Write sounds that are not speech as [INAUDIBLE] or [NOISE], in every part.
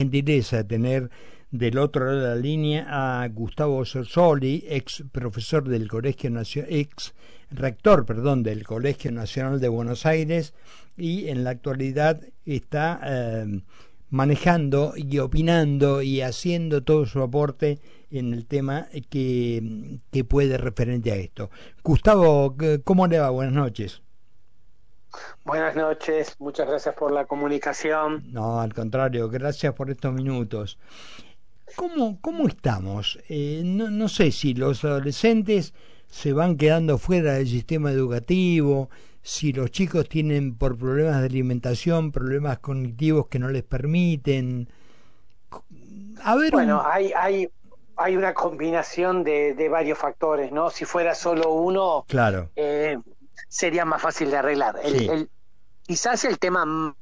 gentileza tener del otro lado de la línea a Gustavo Sorsoli, ex profesor del Colegio Nacional, ex rector, perdón, del Colegio Nacional de Buenos Aires y en la actualidad está eh, manejando y opinando y haciendo todo su aporte en el tema que, que puede referente a esto. Gustavo, ¿cómo le va? Buenas noches. Buenas noches, muchas gracias por la comunicación. No, al contrario, gracias por estos minutos. ¿Cómo, cómo estamos? Eh, no, no sé si los adolescentes se van quedando fuera del sistema educativo, si los chicos tienen por problemas de alimentación, problemas cognitivos que no les permiten. A ver, bueno, hay, hay, hay una combinación de, de, varios factores, ¿no? Si fuera solo uno, claro. Eh, sería más fácil de arreglar. El, quizás el tema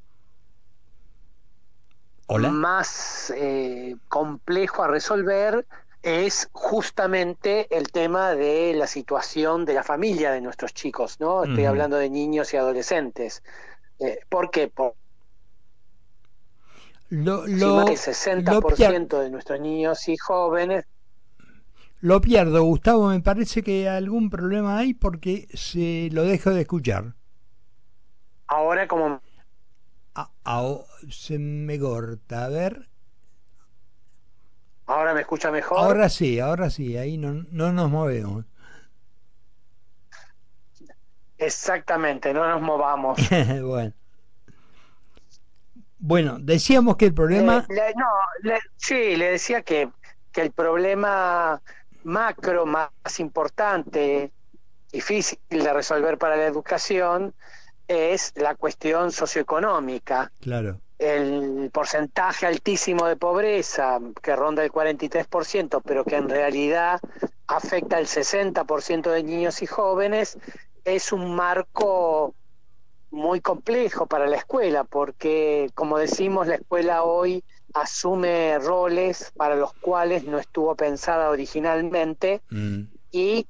más eh, complejo a resolver es justamente el tema de la situación de la familia de nuestros chicos, ¿no? Estoy hablando de niños y adolescentes. Eh, ¿Por qué? Por, lo, lo, el 60% de nuestros niños y jóvenes lo pierdo, Gustavo, me parece que algún problema hay porque se lo dejo de escuchar. Ahora como... se me corta, a ver. ¿Ahora me escucha mejor? Ahora sí, ahora sí, ahí no, no nos movemos. Exactamente, no nos movamos. [LAUGHS] bueno. Bueno, decíamos que el problema... Eh, no, sí, le decía que, que el problema macro más importante, difícil de resolver para la educación, es la cuestión socioeconómica. Claro. El porcentaje altísimo de pobreza, que ronda el 43%, pero que en realidad afecta al 60% de niños y jóvenes, es un marco muy complejo para la escuela, porque, como decimos, la escuela hoy asume roles para los cuales no estuvo pensada originalmente mm. y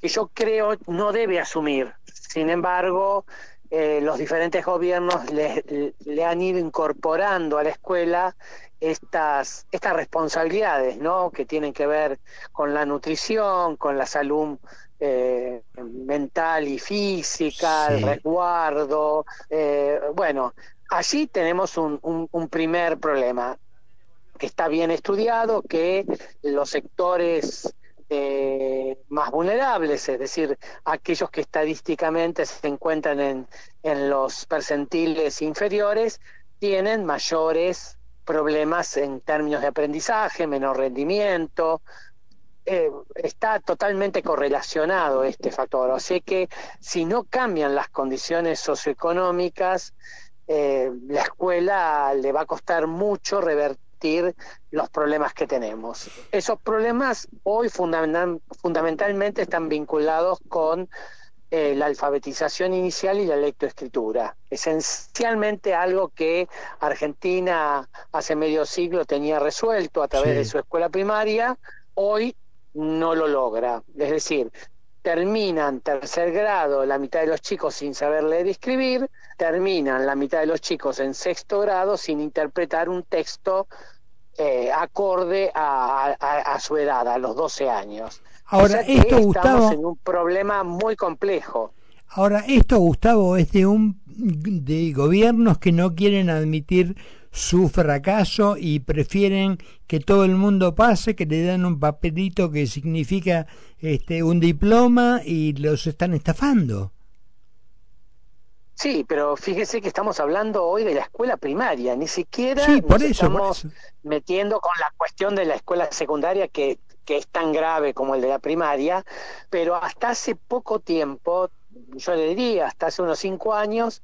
que yo creo no debe asumir. Sin embargo, eh, los diferentes gobiernos le, le, han ido incorporando a la escuela estas, estas responsabilidades, ¿no? Que tienen que ver con la nutrición, con la salud eh, mental y física, el resguardo, eh, bueno, allí tenemos un, un, primer problema que está bien estudiado, que los sectores eh, más vulnerables, es decir, aquellos que estadísticamente se encuentran en, en los percentiles inferiores, tienen mayores problemas en términos de aprendizaje, menor rendimiento. Eh, está totalmente correlacionado este factor. O sea que si no cambian las condiciones socioeconómicas, eh, la escuela le va a costar mucho revertir los problemas que tenemos. Esos problemas hoy fundamentalmente están vinculados con eh, la alfabetización inicial y la lectoescritura. Esencialmente algo que Argentina hace medio siglo tenía resuelto a través de su escuela primaria, hoy no lo logra. Es decir, terminan tercer grado la mitad de los chicos sin saber leer y escribir, terminan la mitad de los chicos en sexto grado sin interpretar un texto eh, acorde a, su edad, a los 12 años. Ahora, esto, estamos Gustavo, en un problema muy complejo. Ahora, esto, Gustavo, es de un de gobiernos que no quieren admitir su fracaso y prefieren que todo el mundo pase, que le dan un papelito que significa este un diploma y los están estafando. Sí, pero fíjese que estamos hablando hoy de la escuela primaria, ni siquiera por eso, estamos metiendo con la cuestión de la escuela secundaria que, que es tan grave como el de la primaria, pero hasta hace poco tiempo, yo le diría, hasta hace unos cinco años,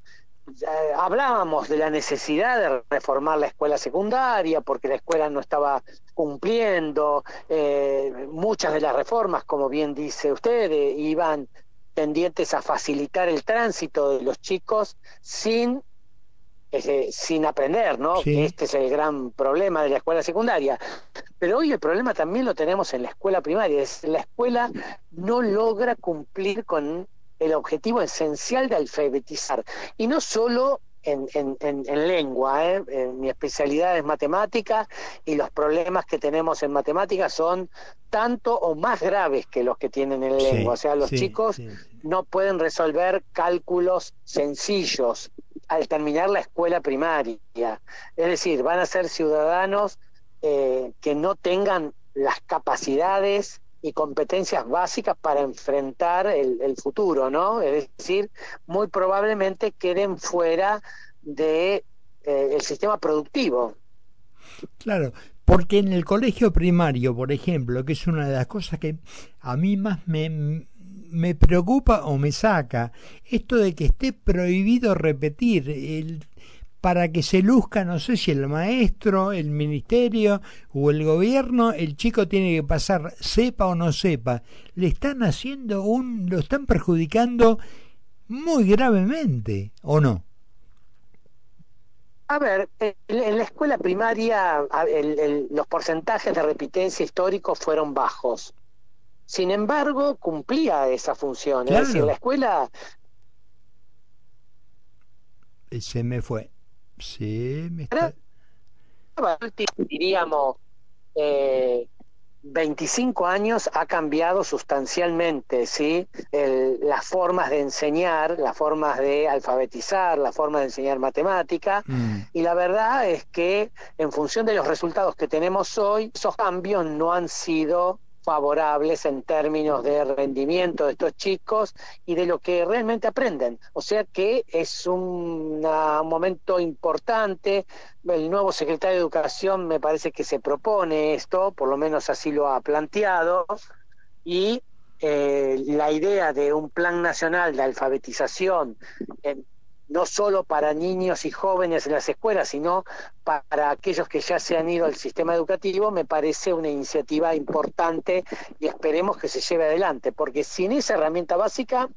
hablábamos de la necesidad de reformar la escuela secundaria porque la escuela no estaba cumpliendo eh, muchas de las reformas, como bien dice usted, eh, iban tendientes a facilitar el tránsito de los chicos sin eh, sin aprender, ¿no? Este es el gran problema de la escuela secundaria. Pero hoy el problema también lo tenemos en la escuela primaria. Es, la escuela no logra cumplir con el objetivo esencial de alfabetizar. Y no solo en, en, lengua. ¿eh? mi especialidad es matemática y los problemas que tenemos en matemáticas son tanto o más graves que los que tienen en lengua. o sea, los chicos no pueden resolver cálculos sencillos al terminar la escuela primaria. Es decir, van a ser ciudadanos eh, que no tengan las capacidades y competencias básicas para enfrentar el, futuro, ¿no? Es decir, muy probablemente queden fuera de eh, el sistema productivo. Claro, porque en el colegio primario, por ejemplo, que es una de las cosas que a mí más me, me preocupa o me saca, esto de que esté prohibido repetir el para que se luzca, no sé si el maestro, el ministerio o el gobierno, el chico tiene que pasar, sepa o no sepa. Le están haciendo un, lo están perjudicando muy gravemente, ¿o no? A ver, en la escuela primaria los porcentajes de repitencia histórico fueron bajos. Sin embargo, cumplía esa función. Es decir, la escuela... Se me fue. Sí, me Diríamos, eh, 25 años ha cambiado sustancialmente, ¿sí? las formas de enseñar, las formas de alfabetizar, las formas de enseñar matemática, mm. y la verdad es que en función de los resultados que tenemos hoy, esos cambios no han sido favorables en términos de rendimiento de estos chicos y de lo que realmente aprenden. O sea que es un momento importante. El nuevo secretario de Educación me parece que se propone esto, por lo menos así lo ha planteado, y eh, la idea de un plan nacional de alfabetización no solo para niños y jóvenes en las escuelas, sino para aquellos que ya se han ido al sistema educativo, me parece una iniciativa importante y esperemos que se lleve adelante, porque sin esa herramienta básica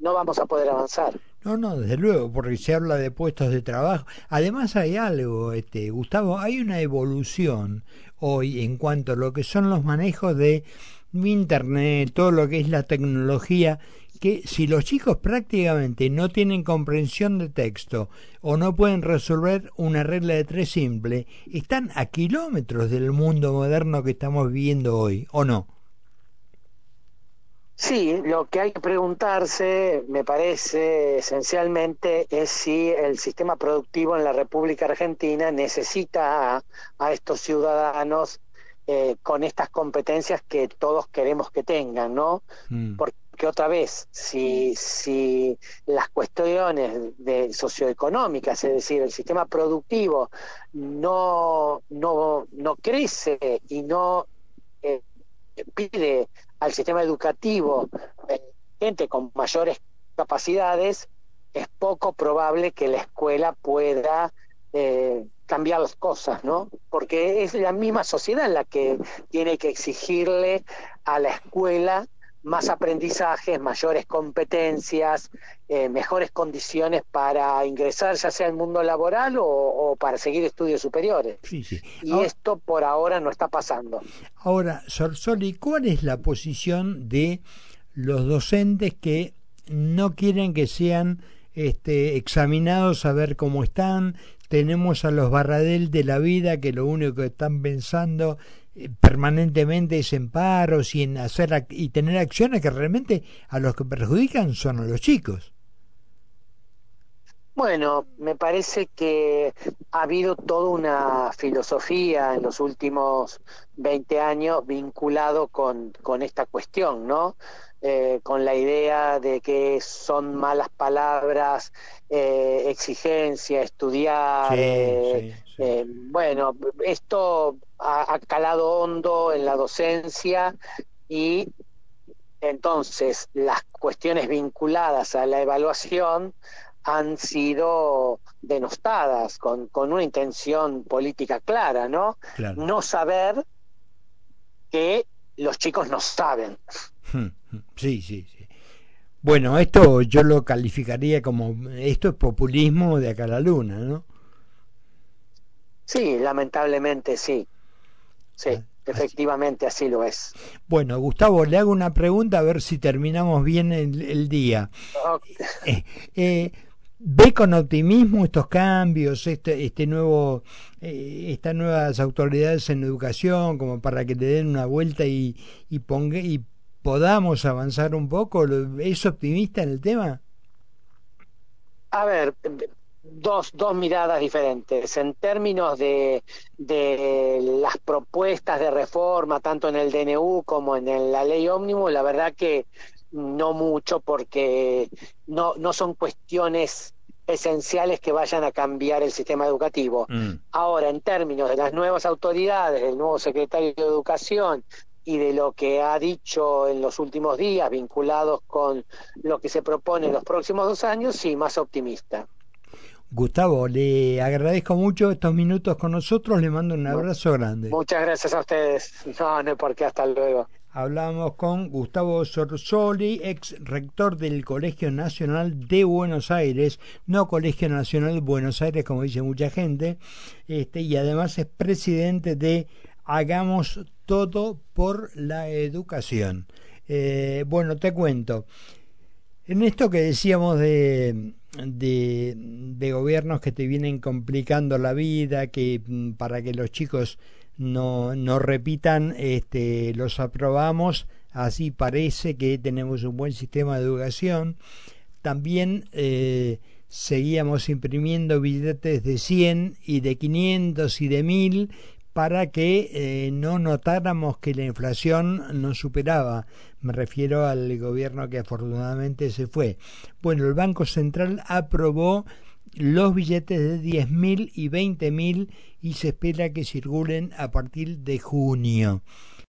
no vamos a poder avanzar. No, no, desde luego, porque se habla de puestos de trabajo. Además hay algo, este, Gustavo, hay una evolución hoy en cuanto a lo que son los manejos de Internet, todo lo que es la tecnología que si los chicos prácticamente no tienen comprensión de texto o no pueden resolver una regla de tres simple, están a kilómetros del mundo moderno que estamos viviendo hoy, ¿o no? Sí, lo que hay que preguntarse, me parece esencialmente, es si el sistema productivo en la República Argentina necesita a, estos ciudadanos eh, con estas competencias que todos queremos que tengan, ¿no? Mm que otra vez, si, si las cuestiones de socioeconómicas, es decir, el sistema productivo no, no, no crece y no eh, pide al sistema educativo eh, gente con mayores capacidades, es poco probable que la escuela pueda eh, cambiar las cosas, ¿no? Porque es la misma sociedad la que tiene que exigirle a la escuela más aprendizajes, mayores competencias, eh, mejores condiciones para ingresar ya sea al mundo laboral o, para seguir estudios superiores. Y esto por ahora no está pasando. Ahora, Sorsoli, ¿cuál es la posición de los docentes que no quieren que sean este, examinados a ver cómo están? Tenemos a los barradel de la vida que lo único que están pensando permanentemente es en paros y en hacer y tener acciones que realmente a los que perjudican son a los chicos. Bueno, me parece que ha habido toda una filosofía en los últimos 20 años vinculado con, con esta cuestión, ¿no? Eh, con la idea de que son malas palabras, eh, exigencia, estudiar. bueno, esto ha, calado hondo en la docencia y entonces las cuestiones vinculadas a la evaluación han sido denostadas con, con una intención política clara, ¿no? No saber que los chicos no saben. Hmm, hmm. Sí, sí, sí. Bueno, esto yo lo calificaría como, esto es populismo de acá a la luna, ¿no? Sí, lamentablemente sí. Sí, efectivamente así. lo es. Bueno, Gustavo, le hago una pregunta a ver si terminamos bien el, día. [LAUGHS] Eh, eh, ve con optimismo estos cambios, este, este nuevo, eh, estas nuevas autoridades en educación, como para que le den una vuelta y, y, ponga, y podamos avanzar un poco. ¿Es optimista en el tema? A ver, dos, dos miradas diferentes. En términos de, de las propuestas de reforma, tanto en el DNU como en la ley ómnibus, la verdad que no mucho porque no, no son cuestiones esenciales que vayan a cambiar el sistema educativo. Mm. Ahora, en términos de las nuevas autoridades, del nuevo secretario de Educación y de lo que ha dicho en los últimos días vinculados con lo que se propone en los próximos dos años, sí, más optimista. Gustavo, le agradezco mucho estos minutos con nosotros, le mando un abrazo grande. Muchas gracias a ustedes. No, no, porque hasta luego. Hablamos con Gustavo Sorsoli, ex rector del Colegio Nacional de Buenos Aires, no Colegio Nacional de Buenos Aires, como dice mucha gente, este, y además es presidente de Hagamos Todo por la Educación. Eh, bueno, te cuento. En esto que decíamos de, de, de, gobiernos que te vienen complicando la vida, que mm, para que los chicos no, no repitan, este, los aprobamos, así parece que tenemos un buen sistema de educación. También eh, seguíamos imprimiendo billetes de 100 y de 500 y de 1000 para que eh, no notáramos que la inflación nos superaba. Me refiero al gobierno que afortunadamente se fue. Bueno, el Banco Central aprobó los billetes de 10.000 y 20.000 y se espera que circulen a partir de junio.